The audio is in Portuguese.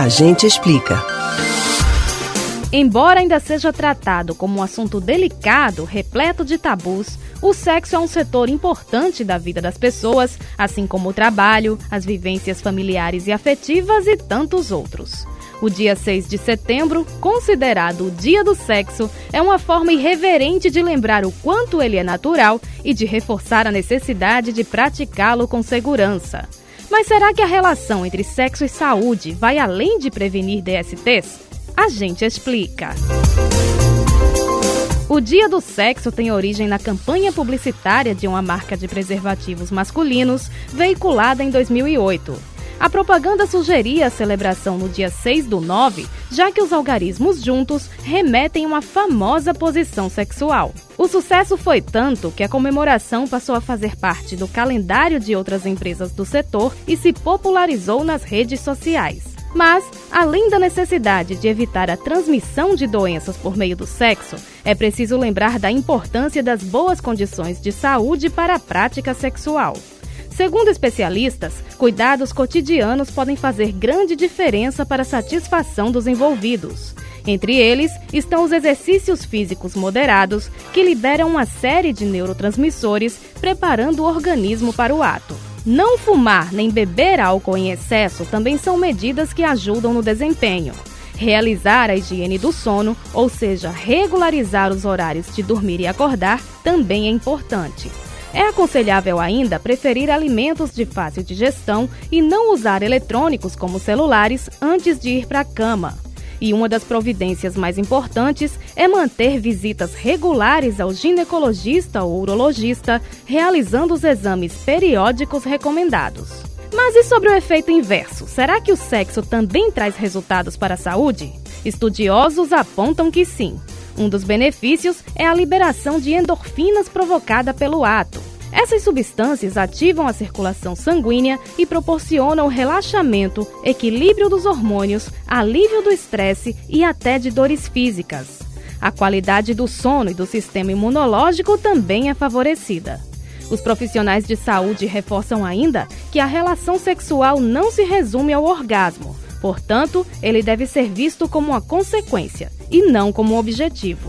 A gente explica. Embora ainda seja tratado como um assunto delicado, repleto de tabus, o sexo é um setor importante da vida das pessoas, assim como o trabalho, as vivências familiares e afetivas e tantos outros. O dia 6 de setembro, considerado o Dia do Sexo, é uma forma irreverente de lembrar o quanto ele é natural e de reforçar a necessidade de praticá-lo com segurança. Mas será que a relação entre sexo e saúde vai além de prevenir DSTs? A gente explica. O Dia do Sexo tem origem na campanha publicitária de uma marca de preservativos masculinos, veiculada em 2008. A propaganda sugeria a celebração no dia 6 do 9, já que os algarismos juntos remetem a uma famosa posição sexual. O sucesso foi tanto que a comemoração passou a fazer parte do calendário de outras empresas do setor e se popularizou nas redes sociais. Mas, além da necessidade de evitar a transmissão de doenças por meio do sexo, é preciso lembrar da importância das boas condições de saúde para a prática sexual. Segundo especialistas, cuidados cotidianos podem fazer grande diferença para a satisfação dos envolvidos. Entre eles estão os exercícios físicos moderados, que liberam uma série de neurotransmissores, preparando o organismo para o ato. Não fumar nem beber álcool em excesso também são medidas que ajudam no desempenho. Realizar a higiene do sono, ou seja, regularizar os horários de dormir e acordar, também é importante. É aconselhável ainda preferir alimentos de fácil digestão e não usar eletrônicos como celulares antes de ir para a cama. E uma das providências mais importantes é manter visitas regulares ao ginecologista ou urologista, realizando os exames periódicos recomendados. Mas e sobre o efeito inverso? Será que o sexo também traz resultados para a saúde? Estudiosos apontam que sim. Um dos benefícios é a liberação de endorfinas provocada pelo ato. Essas substâncias ativam a circulação sanguínea e proporcionam relaxamento, equilíbrio dos hormônios, alívio do estresse e até de dores físicas. A qualidade do sono e do sistema imunológico também é favorecida. Os profissionais de saúde reforçam ainda que a relação sexual não se resume ao orgasmo, portanto, ele deve ser visto como uma consequência e não como um objetivo.